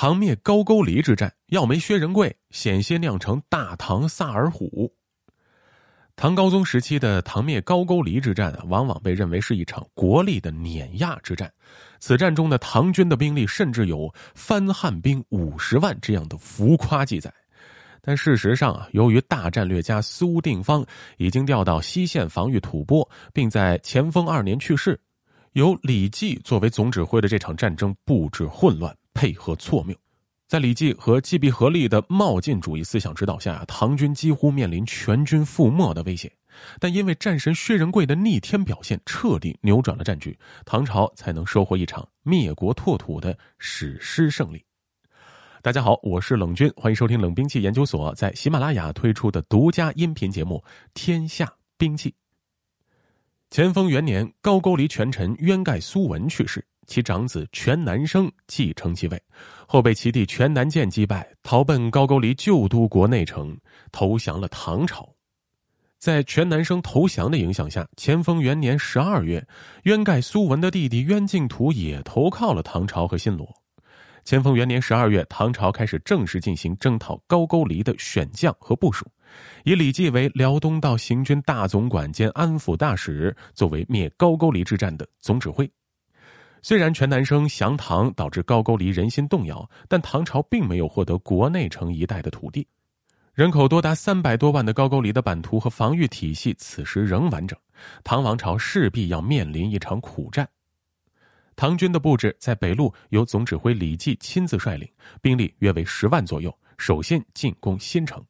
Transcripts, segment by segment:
唐灭高句丽之战，要没薛仁贵，险些酿成大唐萨尔浒。唐高宗时期的唐灭高句丽之战啊，往往被认为是一场国力的碾压之战。此战中的唐军的兵力甚至有翻汉兵五十万这样的浮夸记载。但事实上啊，由于大战略家苏定方已经调到西线防御吐蕃，并在乾封二年去世，由李继作为总指挥的这场战争布置混乱。配合错谬，在李继和季必合力的冒进主义思想指导下，唐军几乎面临全军覆没的威胁。但因为战神薛仁贵的逆天表现，彻底扭转了战局，唐朝才能收获一场灭国拓土的史诗胜利。大家好，我是冷军，欢迎收听冷兵器研究所在喜马拉雅推出的独家音频节目《天下兵器》。乾封元年，高句丽权臣渊盖苏文去世。其长子全南生继承其位，后被其弟全南剑击败，逃奔高句丽旧都国内城，投降了唐朝。在全南生投降的影响下，乾封元年十二月，渊盖苏文的弟弟渊敬图也投靠了唐朝和新罗。乾封元年十二月，唐朝开始正式进行征讨高句丽的选将和部署，以李继为辽东道行军大总管兼安抚大使，作为灭高句丽之战的总指挥。虽然全南生降唐导致高句丽人心动摇，但唐朝并没有获得国内城一带的土地，人口多达三百多万的高句丽的版图和防御体系此时仍完整，唐王朝势必要面临一场苦战。唐军的布置在北路由总指挥李继亲自率领，兵力约为十万左右，首先进攻新城。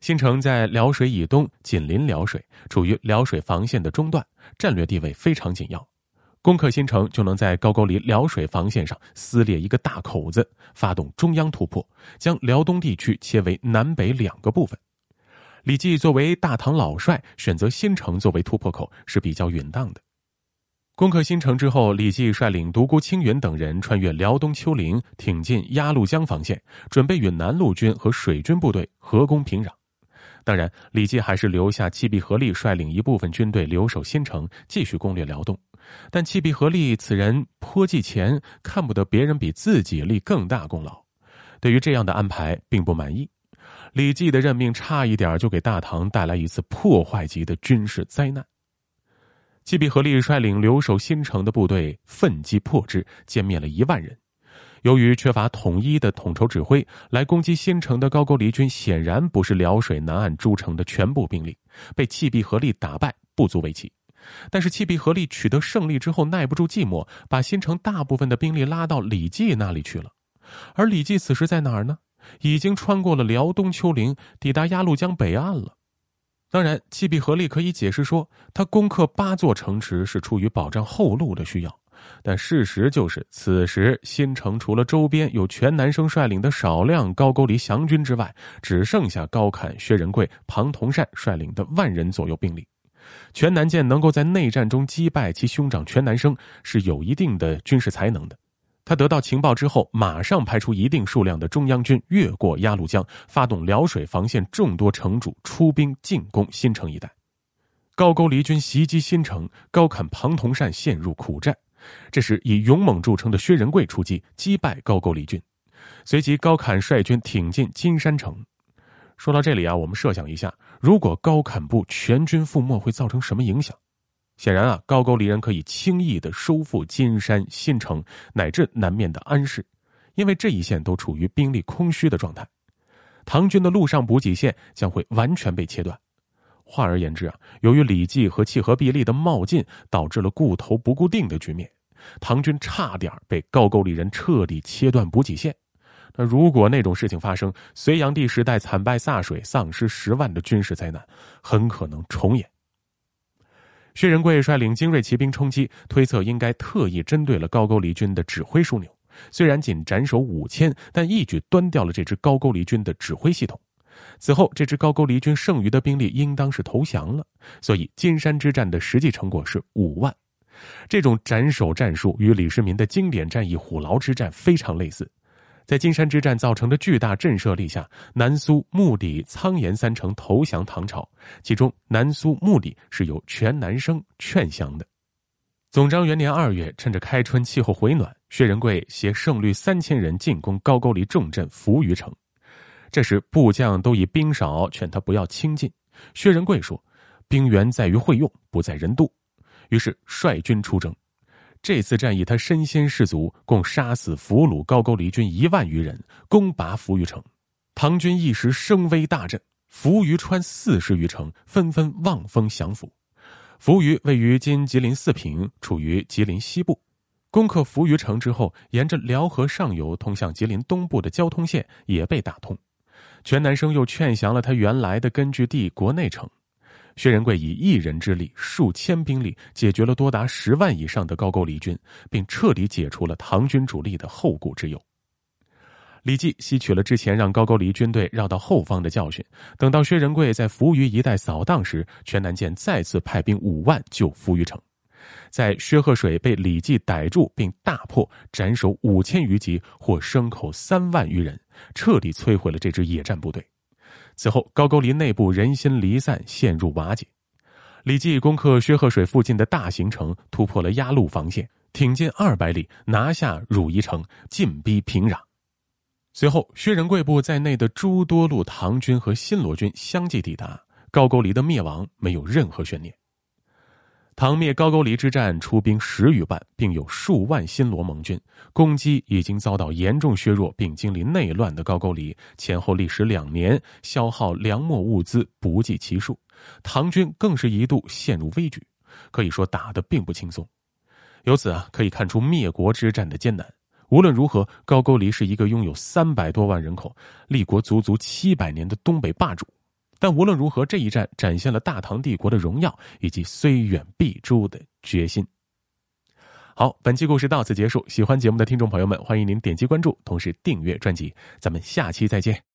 新城在辽水以东，紧邻辽水，处于辽水防线的中段，战略地位非常紧要。攻克新城，就能在高句丽辽水防线上撕裂一个大口子，发动中央突破，将辽东地区切为南北两个部分。李继作为大唐老帅，选择新城作为突破口是比较允当的。攻克新城之后，李继率领独孤青云等人穿越辽东丘陵，挺进鸭绿江防线，准备与南路军和水军部队合攻平壤。当然，李继还是留下契必合力率领一部分军队留守新城，继续攻略辽东。但契必合力此人颇忌钱，看不得别人比自己立更大功劳，对于这样的安排并不满意。李继的任命差一点就给大唐带来一次破坏级的军事灾难。契必合力率领留守新城的部队奋击破之，歼灭了一万人。由于缺乏统一的统筹指挥，来攻击新城的高句丽军显然不是辽水南岸诸城的全部兵力，被契必合力打败，不足为奇。但是契必合力取得胜利之后，耐不住寂寞，把新城大部分的兵力拉到李继那里去了。而李继此时在哪儿呢？已经穿过了辽东丘陵，抵达鸭绿江北岸了。当然，契必合力可以解释说，他攻克八座城池是出于保障后路的需要。但事实就是，此时新城除了周边有全南生率领的少量高句丽降军之外，只剩下高侃、薛仁贵、庞同善率领的万人左右兵力。全南舰能够在内战中击败其兄长全南生，是有一定的军事才能的。他得到情报之后，马上派出一定数量的中央军越过鸭绿江，发动辽水防线众多城主出兵进攻新城一带。高句丽军袭击新城，高侃、庞同善陷入苦战。这时，以勇猛著称的薛仁贵出击，击败高句丽军。随即，高侃率军挺进金山城。说到这里啊，我们设想一下，如果高侃部全军覆没，会造成什么影响？显然啊，高句丽人可以轻易的收复金山、新城乃至南面的安市，因为这一线都处于兵力空虚的状态。唐军的陆上补给线将会完全被切断。换而言之啊，由于李继和契合必利的冒进，导致了固头不固定的局面，唐军差点被高句丽人彻底切断补给线。那如果那种事情发生，隋炀帝时代惨败洒水、丧失十万的军事灾难，很可能重演。薛仁贵率领精锐骑兵冲击，推测应该特意针对了高句丽军的指挥枢纽，虽然仅斩首五千，但一举端掉了这支高句丽军的指挥系统。此后，这支高句丽军剩余的兵力应当是投降了，所以金山之战的实际成果是五万。这种斩首战术与李世民的经典战役虎牢之战非常类似。在金山之战造成的巨大震慑力下，南苏、穆里、苍岩三城投降唐朝，其中南苏、穆里是由全南生劝降的。总章元年二月，趁着开春气候回暖，薛仁贵携胜率三千人进攻高句丽重镇扶余城。这时部将都以兵少，劝他不要轻进。薛仁贵说：“兵源在于会用，不在人多。”于是率军出征。这次战役，他身先士卒，共杀死俘虏高句丽军一万余人，攻拔扶余城。唐军一时声威大振，扶余川四十余城纷纷望风降服。扶余位于今吉林四平，处于吉林西部。攻克扶余城之后，沿着辽河上游通向吉林东部的交通线也被打通。全南生又劝降了他原来的根据地国内城。薛仁贵以一人之力、数千兵力，解决了多达十万以上的高句丽军，并彻底解除了唐军主力的后顾之忧。李绩吸取了之前让高句丽军队绕到后方的教训，等到薛仁贵在扶余一带扫荡时，全南舰再次派兵五万救扶余城。在薛鹤水被李绩逮住并大破，斩首五千余级，获牲口三万余人，彻底摧毁了这支野战部队。此后，高句丽内部人心离散，陷入瓦解。李绩攻克薛鹤水附近的大行城，突破了压路防线，挺进二百里，拿下汝宜城，进逼平壤。随后，薛仁贵部在内的诸多路唐军和新罗军相继抵达，高句丽的灭亡没有任何悬念。唐灭高句丽之战出兵十余万，并有数万新罗盟军攻击，已经遭到严重削弱并经历内乱的高句丽，前后历时两年，消耗粮秣物资不计其数，唐军更是一度陷入危局，可以说打得并不轻松。由此啊，可以看出灭国之战的艰难。无论如何，高句丽是一个拥有三百多万人口、立国足足七百年的东北霸主。但无论如何，这一战展现了大唐帝国的荣耀以及虽远必诛的决心。好，本期故事到此结束。喜欢节目的听众朋友们，欢迎您点击关注，同时订阅专辑。咱们下期再见。